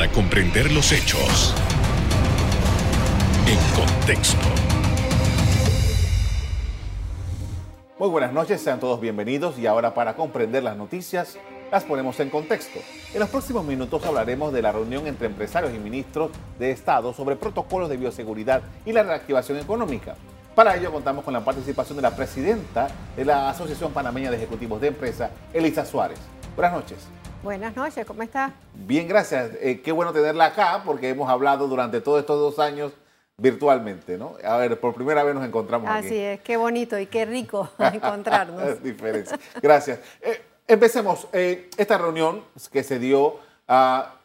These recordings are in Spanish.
para comprender los hechos en contexto. Muy buenas noches, sean todos bienvenidos y ahora para comprender las noticias las ponemos en contexto. En los próximos minutos hablaremos de la reunión entre empresarios y ministros de Estado sobre protocolos de bioseguridad y la reactivación económica. Para ello contamos con la participación de la presidenta de la Asociación Panameña de Ejecutivos de Empresa, Elisa Suárez. Buenas noches. Buenas noches, ¿cómo está? Bien, gracias. Eh, qué bueno tenerla acá porque hemos hablado durante todos estos dos años virtualmente, ¿no? A ver, por primera vez nos encontramos Así aquí. es, qué bonito y qué rico encontrarnos. Diferencia. Gracias. Eh, empecemos. Eh, esta reunión que se dio ah,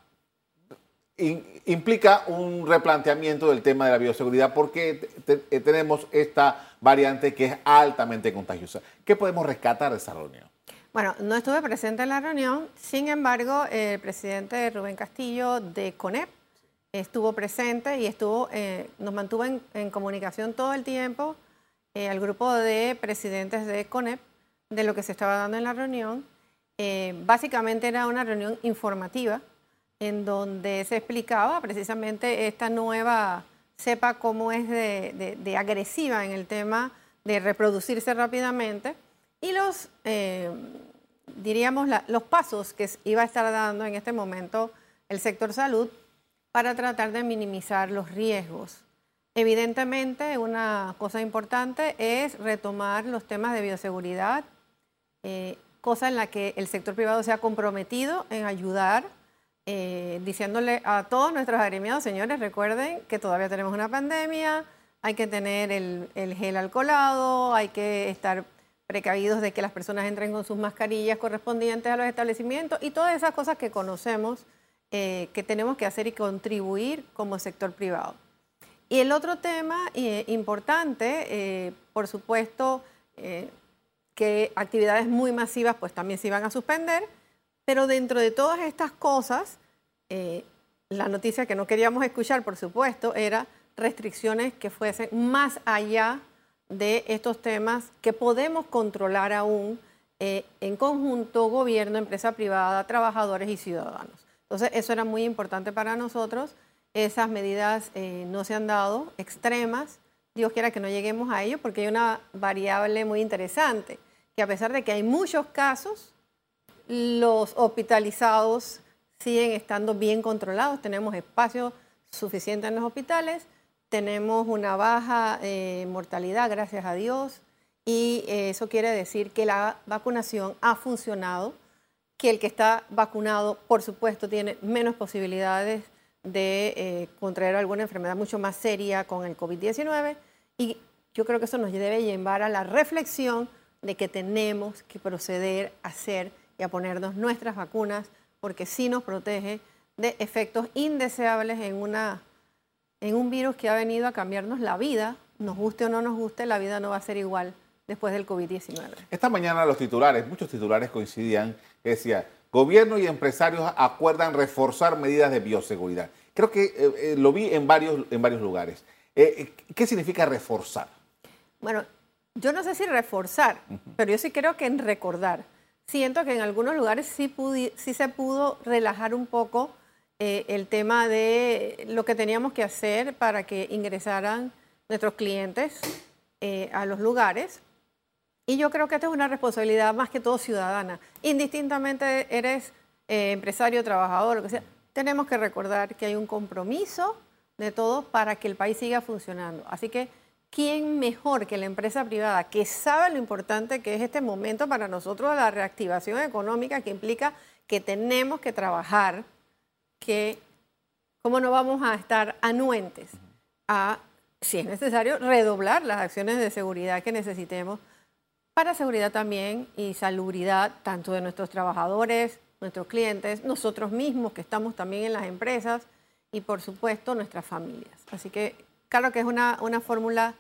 in- implica un replanteamiento del tema de la bioseguridad porque te- te- tenemos esta variante que es altamente contagiosa. ¿Qué podemos rescatar de esa reunión? Bueno, no estuve presente en la reunión, sin embargo, el presidente Rubén Castillo de CONEP estuvo presente y estuvo, eh, nos mantuvo en, comunicación todo el tiempo eh, al grupo de presidentes de CONEP de lo que se estaba dando en la reunión. Eh, básicamente era una reunión informativa en donde se explicaba precisamente esta nueva cepa cómo es de agresiva en el tema de reproducirse rápidamente y los, eh, diríamos, la- los pasos que iba a estar dando en este momento el sector salud para tratar de minimizar los riesgos. Evidentemente, una cosa importante es retomar los temas de bioseguridad, eh, cosa en la que el sector privado se ha comprometido en ayudar, eh, diciéndole a todos nuestros agremiados, señores, recuerden que todavía tenemos una pandemia, hay que tener el, el gel alcoholado, hay que estar precavidos de que las personas entren con sus mascarillas correspondientes a los establecimientos y todas esas cosas que conocemos eh, que tenemos que hacer y contribuir como sector privado. Y el otro tema eh, importante, eh, por supuesto, que actividades muy masivas pues también se iban a suspender, pero dentro de todas estas cosas, la noticia que no queríamos escuchar, por supuesto, era restricciones que fuesen más allá de estos temas que podemos controlar aún eh, en conjunto, gobierno, empresa privada, trabajadores y ciudadanos. Entonces, eso era muy importante para nosotros. Esas medidas eh, no se han dado extremas. Dios quiera que no lleguemos a ello porque hay una variable muy interesante, que a pesar de que hay muchos casos, los hospitalizados siguen estando bien controlados. Tenemos espacio suficiente en los hospitales, tenemos una baja eh, mortalidad, gracias a Dios, y eh, eso quiere decir que la vacunación ha funcionado, que el que está vacunado, por supuesto, tiene menos posibilidades de eh, contraer alguna enfermedad mucho más seria con el COVID-19 y yo creo que eso nos debe llevar a la reflexión de que tenemos que proceder a hacer y a ponernos nuestras vacunas porque sí nos protege de efectos indeseables en, una, en un virus que ha venido a cambiarnos la vida, nos guste o no nos guste, la vida no va a ser igual después del COVID-19. Esta mañana los titulares, muchos titulares coincidían, decía, gobierno y empresarios acuerdan reforzar medidas de bioseguridad. Creo que eh, eh, lo vi en varios, en varios lugares. Eh, eh, ¿Qué significa reforzar? Bueno, yo no sé si reforzar, pero yo sí creo que en recordar. Siento que en algunos lugares sí, sí se pudo relajar un poco eh, el tema de lo que teníamos que hacer para que ingresaran nuestros clientes eh, a los lugares. Y yo creo que esta es una responsabilidad más que todo ciudadana. Indistintamente eres eh, empresario, trabajador, lo que sea, tenemos que recordar que hay un compromiso de todos para que el país siga funcionando. Así que, ¿quién mejor que la empresa privada que sabe lo importante que es este momento para nosotros de la reactivación económica que implica que tenemos que trabajar, que cómo no vamos a estar anuentes a, si es necesario, redoblar las acciones de seguridad que necesitemos para seguridad también y salubridad tanto de nuestros trabajadores, nuestros clientes, nosotros mismos que estamos también en las empresas y por supuesto nuestras familias. Así que claro que es una, una fórmula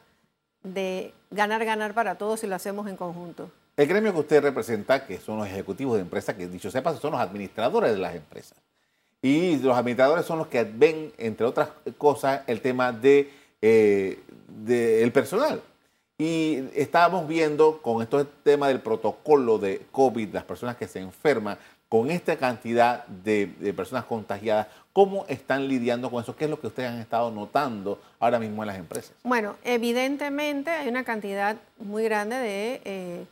de ganar, ganar para todos si lo hacemos en conjunto. El gremio que usted representa, que son los ejecutivos de empresas, que dicho sea, son los administradores de las empresas. Y los administradores son los que ven, entre otras cosas, el tema de, eh, personal. Y estábamos viendo con este tema del protocolo de COVID, las personas que se enferman, con esta cantidad de, personas contagiadas, ¿cómo están lidiando con eso? ¿Qué es lo que ustedes han estado notando ahora mismo en las empresas? Bueno, evidentemente hay una cantidad muy grande de, eh,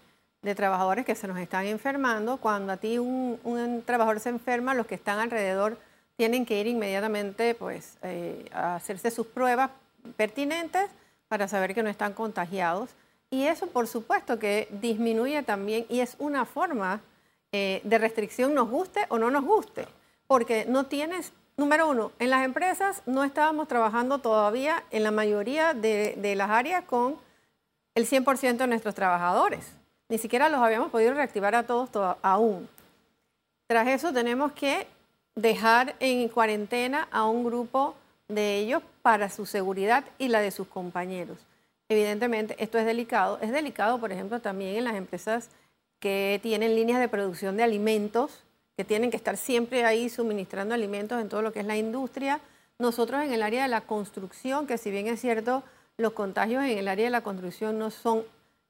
trabajadores que se nos están enfermando. Cuando a ti un, trabajador se enferma, los que están alrededor tienen que ir inmediatamente pues, eh, a hacerse sus pruebas pertinentes para saber que no están contagiados. Y eso, por supuesto, que disminuye también y es una forma eh, de restricción, nos guste o no nos guste. Porque no tienes, número uno, en las empresas no estábamos trabajando todavía en la mayoría de, las áreas con el 100% de nuestros trabajadores. Ni siquiera los habíamos podido reactivar a todos aún. Tras eso tenemos que dejar en cuarentena a un grupo de ellos para su seguridad y la de sus compañeros. Evidentemente, esto es delicado. Es delicado, por ejemplo, también en las empresas que tienen líneas de producción de alimentos, que tienen que estar siempre ahí suministrando alimentos en todo lo que es la industria. Nosotros en el área de la construcción, que si bien es cierto, los contagios en el área de la construcción no son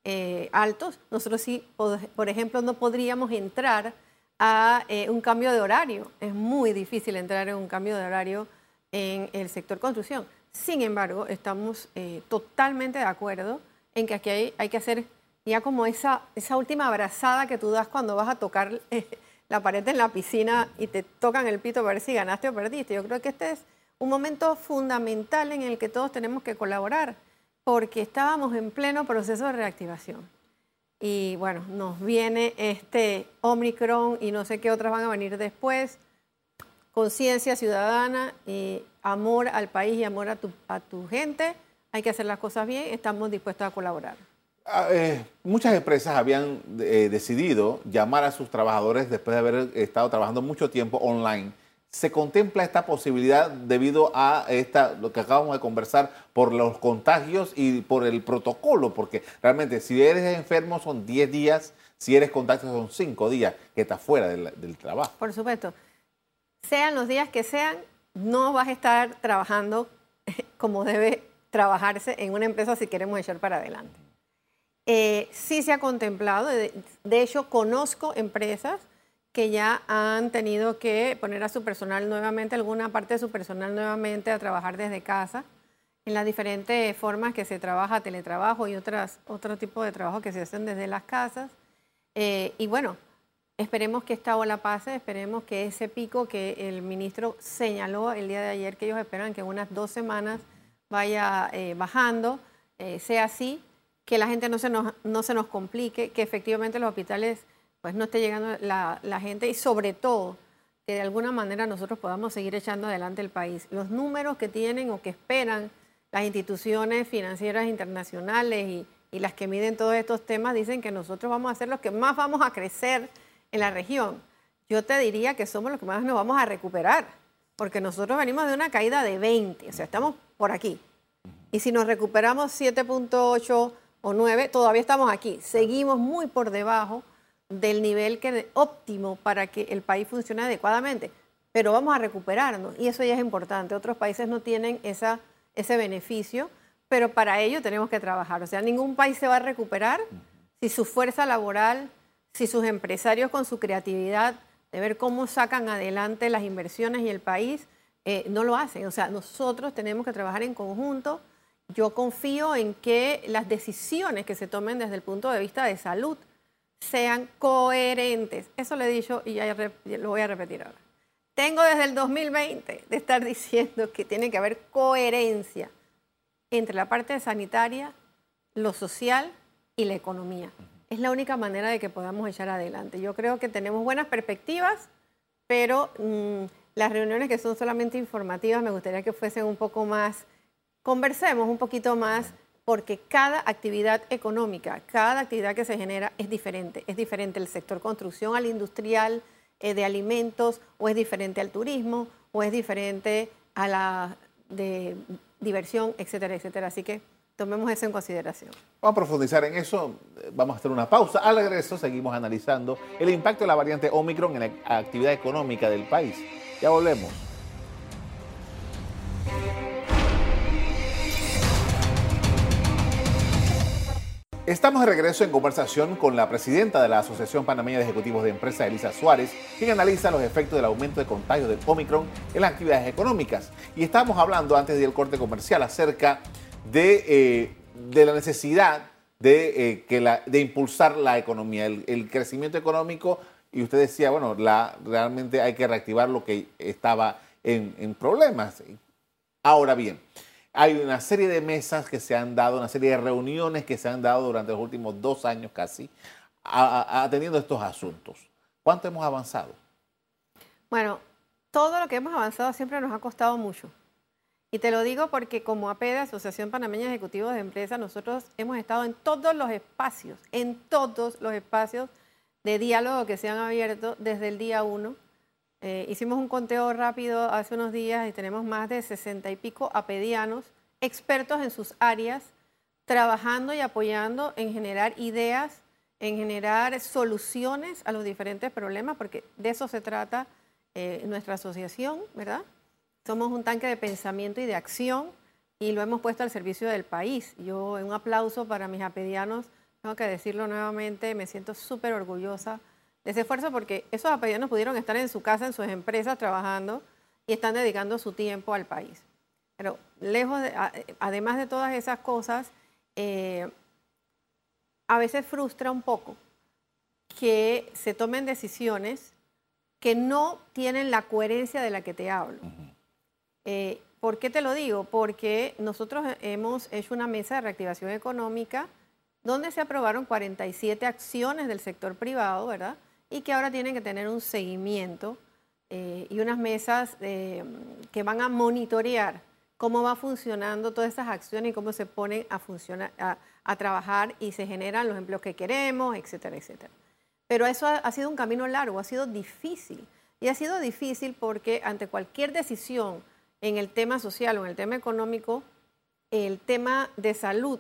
eh, altos, nosotros sí, por ejemplo, no podríamos entrar a eh, un cambio de horario. Es muy difícil entrar en un cambio de horario en el sector construcción. Sin embargo, estamos eh, totalmente de acuerdo en que aquí hay, que hacer ya como esa, esa última abrazada que tú das cuando vas a tocar eh, la pared en la piscina y te tocan el pito para ver si ganaste o perdiste. Yo creo que este es un momento fundamental en el que todos tenemos que colaborar, porque estábamos en pleno proceso de reactivación. Y bueno, nos viene este Omicron y no sé qué otras van a venir después. Conciencia ciudadana y amor al país y amor a tu, a tu gente. Hay que hacer las cosas bien, estamos dispuestos a colaborar. Ah, eh, muchas empresas habían eh, decidido llamar a sus trabajadores después de haber estado trabajando mucho tiempo online. ¿Se contempla esta posibilidad debido a esta, lo que acabamos de conversar por los contagios y por el protocolo? Porque realmente si eres enfermo son 10 días, si eres contagio son 5 días que estás fuera del, trabajo. Por supuesto. Sean los días que sean, no vas a estar trabajando como debe trabajarse en una empresa si queremos echar para adelante. Eh, sí se ha contemplado, de, hecho conozco empresas que ya han tenido que poner a su personal nuevamente, alguna parte de su personal nuevamente a trabajar desde casa, en las diferentes formas que se trabaja, teletrabajo y otras, otro tipo de trabajo que se hacen desde las casas. Eh, y bueno, Esperemos que esta ola pase, esperemos que ese pico que el ministro señaló el día de ayer, que ellos esperan que unas dos semanas vaya eh, bajando, eh, sea así, que la gente no se, nos, no se nos complique, que efectivamente los hospitales pues no esté llegando la, gente y sobre todo que de alguna manera nosotros podamos seguir echando adelante el país. Los números que tienen o que esperan las instituciones financieras internacionales y, y las que miden todos estos temas dicen que nosotros vamos a ser los que más vamos a crecer en la región, yo te diría que somos los que más nos vamos a recuperar, porque nosotros venimos de una caída de 20, o sea, estamos por aquí. Y si nos recuperamos 7.8 o 9, todavía estamos aquí. Seguimos muy por debajo del nivel que, óptimo para que el país funcione adecuadamente, pero vamos a recuperarnos y eso ya es importante. Otros países no tienen esa, ese beneficio, pero para ello tenemos que trabajar. O sea, ningún país se va a recuperar si su fuerza laboral si sus empresarios con su creatividad de ver cómo sacan adelante las inversiones y el país, eh, no lo hacen. O sea, nosotros tenemos que trabajar en conjunto. Yo confío en que las decisiones que se tomen desde el punto de vista de salud sean coherentes. Eso le he dicho y ya lo voy a repetir ahora. Tengo desde el 2020 de estar diciendo que tiene que haber coherencia entre la parte sanitaria, lo social y la economía es la única manera de que podamos echar adelante. Yo creo que tenemos buenas perspectivas, pero mm, las reuniones que son solamente informativas me gustaría que fuesen un poco más, conversemos un poquito más, porque cada actividad económica, cada actividad que se genera es diferente. Es diferente el sector construcción al industrial, eh, de alimentos, o es diferente al turismo, o es diferente a la de diversión, etcétera, etcétera. Así que tomemos eso en consideración. Vamos a profundizar en eso, vamos a hacer una pausa. Al regreso seguimos analizando el impacto de la variante Omicron en la actividad económica del país. Ya volvemos. Estamos de regreso en conversación con la presidenta de la Asociación Panameña de Ejecutivos de Empresa, Elisa Suárez, quien analiza los efectos del aumento de contagios del Omicron en las actividades económicas. Y estábamos hablando antes del corte comercial acerca de, eh, la necesidad de, eh, de impulsar la economía, el, crecimiento económico. Y usted decía, bueno, realmente hay que reactivar lo que estaba en problemas. Ahora bien, hay una serie de mesas que se han dado, una serie de reuniones que se han dado durante los últimos dos años casi, atendiendo estos asuntos. ¿Cuánto hemos avanzado? Bueno, todo lo que hemos avanzado siempre nos ha costado mucho. Y te lo digo porque como APEDE, Asociación Panameña de de Empresas, nosotros hemos estado en todos los espacios, en todos los espacios de diálogo que se han abierto desde el día uno eh, hicimos un conteo rápido hace unos días y tenemos más de sesenta y pico apedianos, expertos en sus áreas, trabajando y apoyando en generar ideas, en generar soluciones a los diferentes problemas, porque de eso se trata eh, nuestra asociación, ¿verdad? Somos un tanque de pensamiento y de acción y lo hemos puesto al servicio del país. Yo, un aplauso para mis apedianos, tengo que decirlo nuevamente, me siento súper orgullosa de ese esfuerzo porque esos apellidos pudieron estar en su casa, en sus empresas trabajando y están dedicando su tiempo al país. Pero lejos, además de todas esas cosas, eh, a veces frustra un poco que se tomen decisiones que no tienen la coherencia de la que te hablo. Eh, ¿Por qué te lo digo? Porque nosotros hemos hecho una mesa de reactivación económica donde se aprobaron 47 acciones del sector privado, ¿verdad? Y que ahora tienen que tener un seguimiento eh, y unas mesas eh, que van a monitorear cómo va funcionando todas esas acciones y cómo se ponen a, funcionar, a, trabajar y se generan los empleos que queremos, etcétera, etcétera. Pero eso ha, sido un camino largo, ha sido difícil. Y ha sido difícil porque ante cualquier decisión en el tema social o en el tema económico, el tema de salud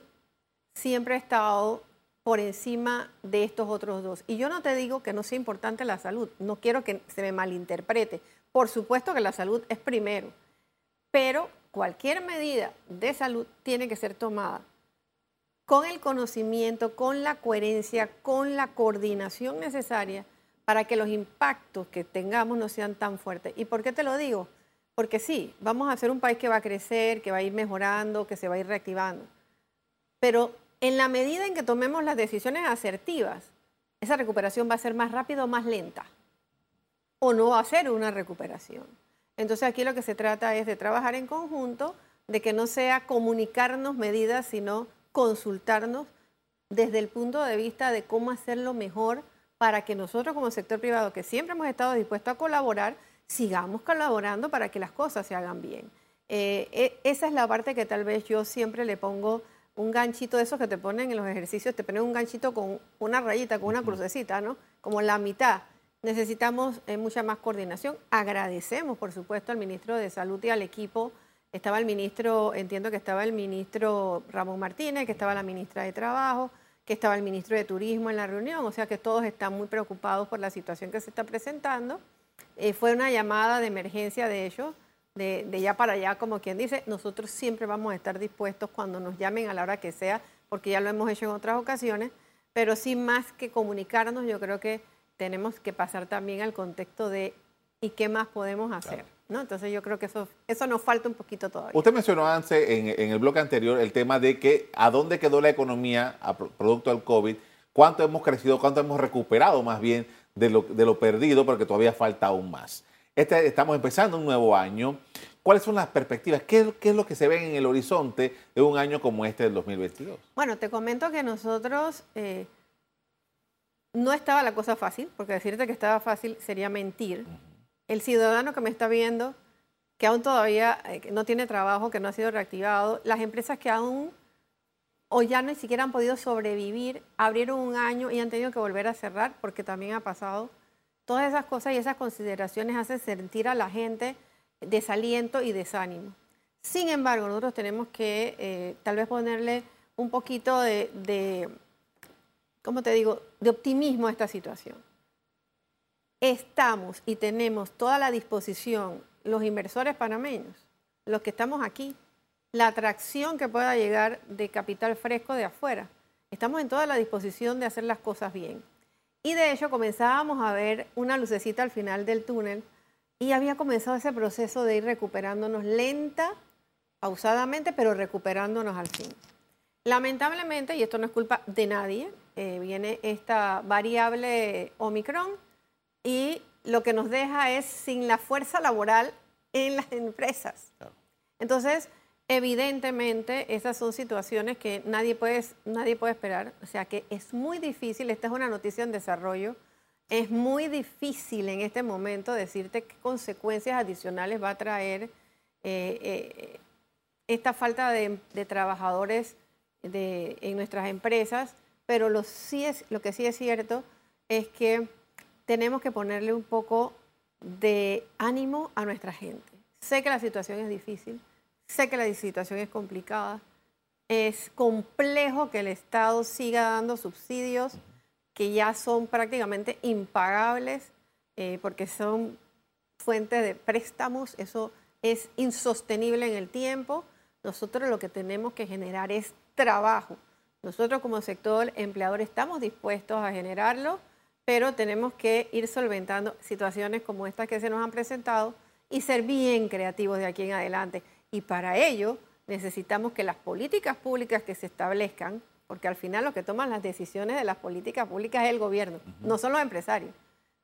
siempre ha estado por encima de estos otros dos. Y yo no te digo que no sea importante la salud, no quiero que se me malinterprete. Por supuesto que la salud es primero, pero cualquier medida de salud tiene que ser tomada con el conocimiento, con la coherencia, con la coordinación necesaria para que los impactos que tengamos no sean tan fuertes. ¿Y por qué te lo digo? Porque sí, vamos a ser un país que va a crecer, que va a ir mejorando, que se va a ir reactivando. Pero en la medida en que tomemos las decisiones asertivas, esa recuperación va a ser más rápida o más lenta. O no va a ser una recuperación. Entonces aquí lo que se trata es de trabajar en conjunto, de que no sea comunicarnos medidas, sino consultarnos desde el punto de vista de cómo hacerlo mejor para que nosotros como sector privado, que siempre hemos estado dispuestos a colaborar, sigamos colaborando para que las cosas se hagan bien. Eh, e, esa es la parte que tal vez yo siempre le pongo un ganchito de esos que te ponen en los ejercicios, te ponen un ganchito con una rayita, con una crucecita, ¿no? Como la mitad. Necesitamos eh, mucha más coordinación. Agradecemos, por supuesto, al ministro de Salud y al equipo. Estaba el ministro, entiendo que estaba el ministro Ramón Martínez, que estaba la ministra de Trabajo, que estaba el ministro de Turismo en la reunión, o sea que todos están muy preocupados por la situación que se está presentando. Eh, fue una llamada de emergencia de ellos de, de ya para allá, como quien dice, nosotros siempre vamos a estar dispuestos cuando nos llamen a la hora que sea, porque ya lo hemos hecho en otras ocasiones, pero sí más que comunicarnos, yo creo que tenemos que pasar también al contexto de ¿y qué más podemos hacer? ¿no? Entonces yo creo que eso, eso nos falta un poquito todavía. Usted mencionó antes en, en el bloque anterior el tema de que a dónde quedó la economía a producto del COVID, cuánto hemos crecido, cuánto hemos recuperado más bien de lo, de lo perdido, porque todavía falta aún más. Este, estamos empezando un nuevo año. ¿Cuáles son las perspectivas? ¿Qué, es lo que se ve en el horizonte de un año como este del 2022? Bueno, te comento que nosotros eh, no estaba la cosa fácil, porque decirte que estaba fácil sería mentir. El ciudadano que me está viendo, que aún todavía eh, no tiene trabajo, que no ha sido reactivado, las empresas que aún o ya ni siquiera han podido sobrevivir, abrieron un año y han tenido que volver a cerrar, porque también ha pasado Todas esas cosas y esas consideraciones hacen sentir a la gente desaliento y desánimo. Sin embargo, nosotros tenemos que eh, tal vez ponerle un poquito de, de, ¿cómo te digo?, de optimismo a esta situación. Estamos y tenemos toda la disposición, los inversores panameños, los que estamos aquí, la atracción que pueda llegar de capital fresco de afuera. estamos en toda la disposición de hacer las cosas bien. Y de hecho comenzábamos a ver una lucecita al final del túnel y había comenzado ese proceso de ir recuperándonos lenta, pausadamente, pero recuperándonos al fin. Lamentablemente, y esto no es culpa de nadie, eh, viene esta variable Omicron y lo que nos deja es sin la fuerza laboral en las empresas. Entonces, evidentemente, esas son situaciones que nadie puede, nadie puede esperar. O sea que es muy difícil, esta es una noticia en desarrollo, es muy difícil en este momento decirte qué consecuencias adicionales va a traer eh, eh, esta falta de, trabajadores en nuestras empresas, pero lo, sí es, lo que sí es cierto es que tenemos que ponerle un poco de ánimo a nuestra gente. Sé que la situación es difícil, sé que la situación es complicada, es complejo que el Estado siga dando subsidios que ya son prácticamente impagables eh, porque son fuentes de préstamos, eso es insostenible en el tiempo. Nosotros lo que tenemos que generar es trabajo. Nosotros como sector empleador estamos dispuestos a generarlo pero tenemos que ir solventando situaciones como estas que se nos han presentado y ser bien creativos de aquí en adelante. Y para ello necesitamos que las políticas públicas que se establezcan, porque al final lo que toman las decisiones de las políticas públicas es el gobierno, no son los empresarios,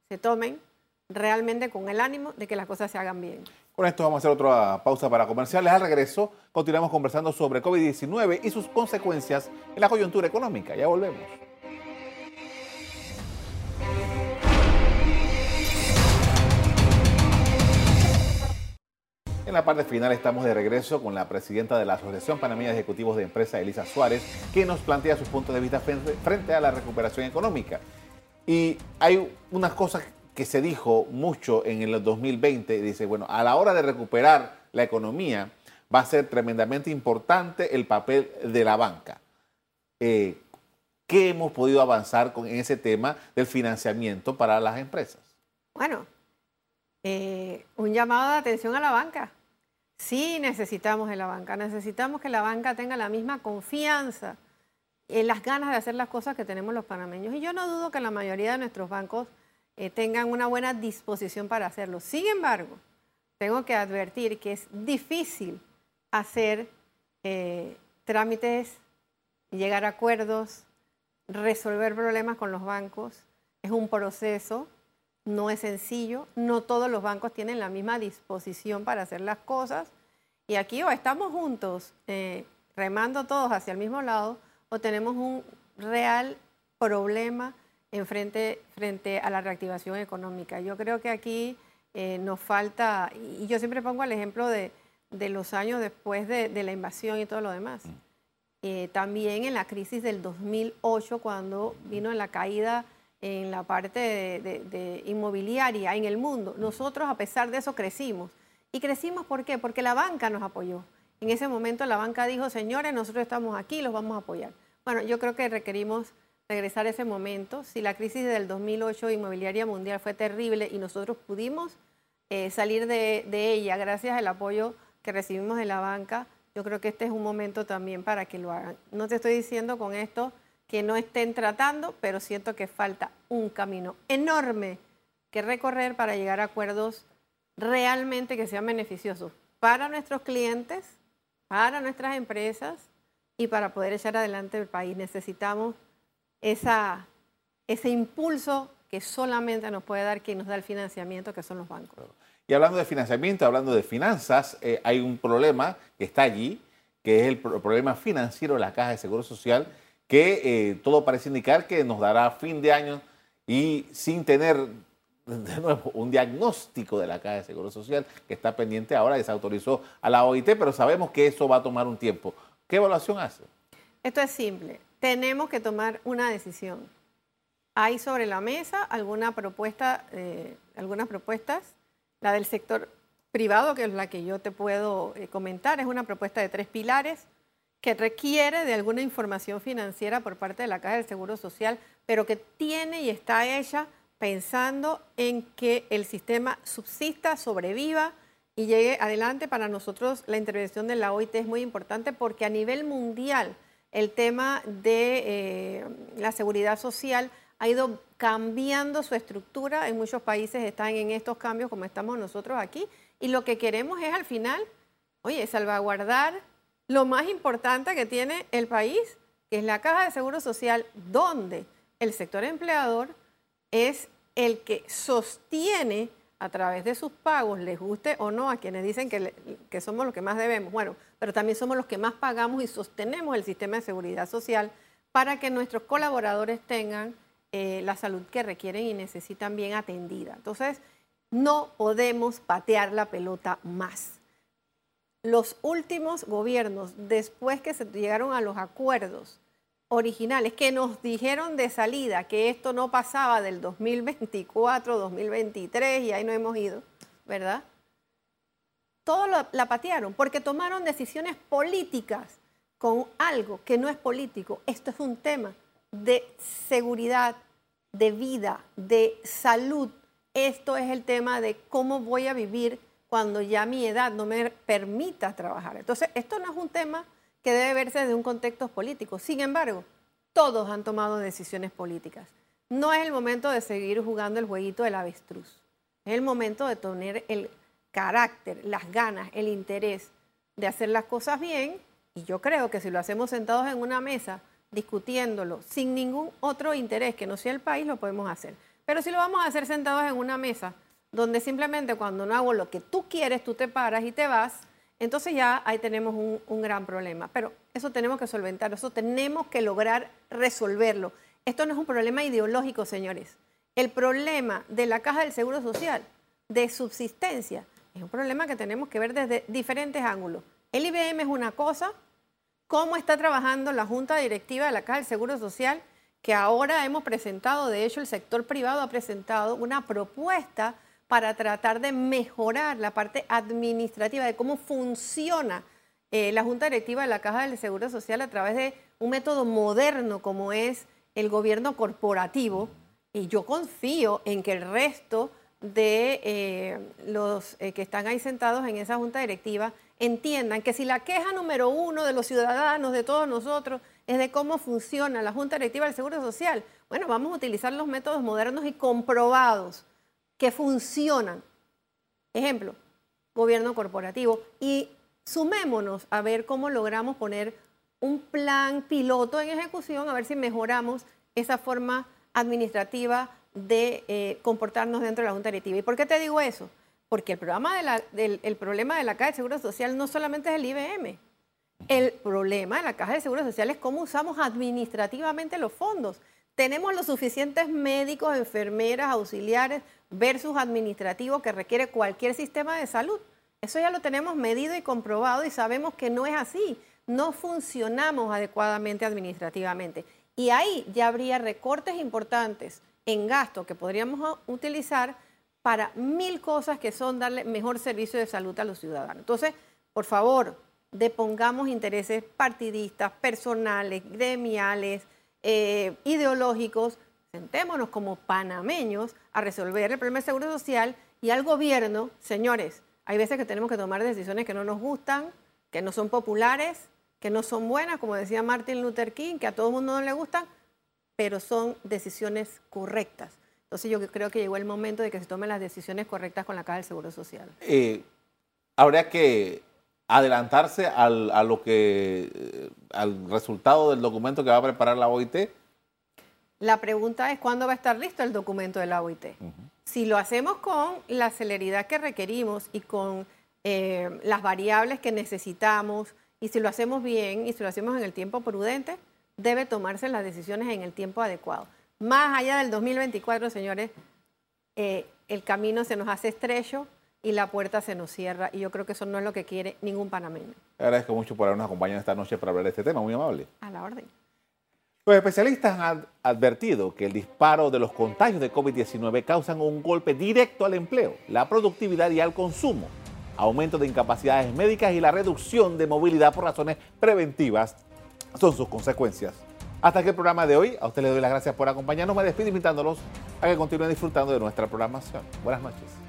se tomen realmente con el ánimo de que las cosas se hagan bien. Con esto vamos a hacer otra pausa para comerciales. Al regreso continuamos conversando sobre COVID-19 y sus consecuencias en la coyuntura económica. Ya volvemos. En la parte final estamos de regreso con la presidenta de la Asociación Panameña de Ejecutivos de Empresa, Elisa Suárez, que nos plantea sus puntos de vista frente a la recuperación económica. Y hay unas cosas que se dijo mucho en el 2020, dice, bueno, a la hora de recuperar la economía va a ser tremendamente importante el papel de la banca. Eh, ¿Qué hemos podido avanzar con, ese tema del financiamiento para las empresas? Bueno, eh, un llamado de atención a la banca. Sí necesitamos de la banca, necesitamos que la banca tenga la misma confianza en las ganas de hacer las cosas que tenemos los panameños. Y yo no dudo que la mayoría de nuestros bancos eh, tengan una buena disposición para hacerlo. Sin embargo, tengo que advertir que es difícil hacer eh, trámites, llegar a acuerdos, resolver problemas con los bancos. Es un proceso, no es sencillo, no todos los bancos tienen la misma disposición para hacer las cosas. Y aquí o estamos juntos eh, remando todos hacia el mismo lado o tenemos un real problema en frente, frente a la reactivación económica. Yo creo que aquí eh, nos falta, y yo siempre pongo el ejemplo de, los años después de, la invasión y todo lo demás. Mm. Eh, también en la crisis del 2008, cuando vino la caída en la parte de, inmobiliaria en el mundo. Nosotros, a pesar de eso, crecimos. ¿Y crecimos por qué? Porque la banca nos apoyó. En ese momento la banca dijo, señores, nosotros estamos aquí, los vamos a apoyar. Bueno, yo creo que requerimos regresar a ese momento. Si la crisis del 2008 inmobiliaria mundial fue terrible y nosotros pudimos eh, salir de, de ella gracias al apoyo que recibimos de la banca, yo creo que este es un momento también para que lo hagan. No te estoy diciendo con esto que no estén tratando, pero siento que falta un camino enorme que recorrer para llegar a acuerdos realmente que sean beneficiosos para nuestros clientes, para nuestras empresas y para poder echar adelante el país. Necesitamos esa, ese impulso que solamente nos puede dar quien nos da el financiamiento, que son los bancos. Y hablando de financiamiento, hablando de finanzas, eh, hay un problema que está allí, que es el problema financiero de la Caja de Seguro Social, que eh, todo parece indicar que nos dará fin de año y sin tener de nuevo un diagnóstico de la Caja de Seguro Social que está pendiente ahora, desautorizó a la OIT, pero sabemos que eso va a tomar un tiempo. ¿Qué evaluación hace? Esto es simple. Tenemos que tomar una decisión. Hay sobre la mesa alguna propuesta, eh, algunas propuestas. La del sector privado, que es la que yo te puedo eh, comentar, es una propuesta de tres pilares que requiere de alguna información financiera por parte de la Caja del Seguro Social, pero que tiene y está hecha pensando en que el sistema subsista, sobreviva y llegue adelante. Para nosotros la intervención de la OIT es muy importante porque a nivel mundial el tema de eh, la seguridad social ha ido cambiando su estructura. En muchos países están en estos cambios como estamos nosotros aquí. Y lo que queremos es al final, oye, salvaguardar lo más importante que tiene el país, es la caja de seguro social, donde el sector empleador es el que sostiene a través de sus pagos, les guste o no a quienes dicen que, que somos los que más debemos. Bueno, pero también somos los que más pagamos y sostenemos el sistema de seguridad social para que nuestros colaboradores tengan eh, la salud que requieren y necesitan bien atendida. Entonces, no podemos patear la pelota más. Los últimos gobiernos, después que se llegaron a los acuerdos originales, que nos dijeron de salida que esto no pasaba del 2024, 2023, y ahí no hemos ido, ¿verdad? Todo la patearon porque tomaron decisiones políticas con algo que no es político. Esto es un tema de seguridad, de vida, de salud. Esto es el tema de cómo voy a vivir cuando ya mi edad no me permita trabajar. Entonces, esto no es un tema que debe verse desde un contexto político. Sin embargo, todos han tomado decisiones políticas. No es el momento de seguir jugando el jueguito del avestruz. Es el momento de tener el carácter, las ganas, el interés de hacer las cosas bien. Y yo creo que si lo hacemos sentados en una mesa discutiéndolo sin ningún otro interés que no sea el país, lo podemos hacer. Pero si lo vamos a hacer sentados en una mesa, donde simplemente cuando no hago lo que tú quieres, tú te paras y te vas, entonces ya ahí tenemos un, gran problema. Pero eso tenemos que solventar, eso tenemos que lograr resolverlo. Esto no es un problema ideológico, señores. El problema de la caja del Seguro Social, de subsistencia, es un problema que tenemos que ver desde diferentes ángulos. El IBM es una cosa, cómo está trabajando la Junta Directiva de la Caja del Seguro Social, que ahora hemos presentado, de hecho el sector privado ha presentado una propuesta para tratar de mejorar la parte administrativa de cómo funciona eh, la Junta Directiva de la Caja del Seguro Social a través de un método moderno como es el gobierno corporativo. Y yo confío en que el resto de eh, los eh, que están ahí sentados en esa Junta Directiva entiendan que si la queja número uno de los ciudadanos, de todos nosotros, es de cómo funciona la Junta Directiva del Seguro Social, bueno, vamos a utilizar los métodos modernos y comprobados que funcionan. Ejemplo, gobierno corporativo. Y sumémonos a ver cómo logramos poner un plan piloto en ejecución, a ver si mejoramos esa forma administrativa de eh, comportarnos dentro de la Junta Directiva. ¿Y por qué te digo eso? Porque el, el problema de la Caja de Seguro Social no solamente es el IBM. El problema de la Caja de Seguro Social es cómo usamos administrativamente los fondos. Tenemos los suficientes médicos, enfermeras, auxiliares versus administrativos que requiere cualquier sistema de salud. Eso ya lo tenemos medido y comprobado y sabemos que no es así. No funcionamos adecuadamente administrativamente. Y ahí ya habría recortes importantes en gasto que podríamos utilizar para mil cosas que son darle mejor servicio de salud a los ciudadanos. Entonces, por favor, depongamos intereses partidistas, personales, gremiales, eh, ideológicos, sentémonos como panameños a resolver el problema de seguro social y al gobierno, señores, hay veces que tenemos que tomar decisiones que no nos gustan, que no son populares, que no son buenas, como decía Martin Luther King, que a todo el mundo no le gustan, pero son decisiones correctas. Entonces yo creo que llegó el momento de que se tomen las decisiones correctas con la Caja del Seguro Social. Eh, habría que adelantarse al, a lo que, eh, al resultado del documento que va a preparar la OIT. La pregunta es cuándo va a estar listo el documento de la OIT. Si lo hacemos con la celeridad que requerimos y con eh, las variables que necesitamos, y si lo hacemos bien y si lo hacemos en el tiempo prudente, debe tomarse las decisiones en el tiempo adecuado. Más allá del 2024, señores, eh, el camino se nos hace estrecho y la puerta se nos cierra. Y yo creo que eso no es lo que quiere ningún panameño. Agradezco mucho por habernos acompañado esta noche para hablar de este tema. Muy amable. A la orden. Los especialistas han advertido que el disparo de los contagios de COVID-19 causan un golpe directo al empleo, la productividad y al consumo, aumento de incapacidades médicas y la reducción de movilidad por razones preventivas son sus consecuencias. Hasta aquí el programa de hoy. A usted le doy las gracias por acompañarnos. Me despido invitándolos a que continúen disfrutando de nuestra programación. Buenas noches.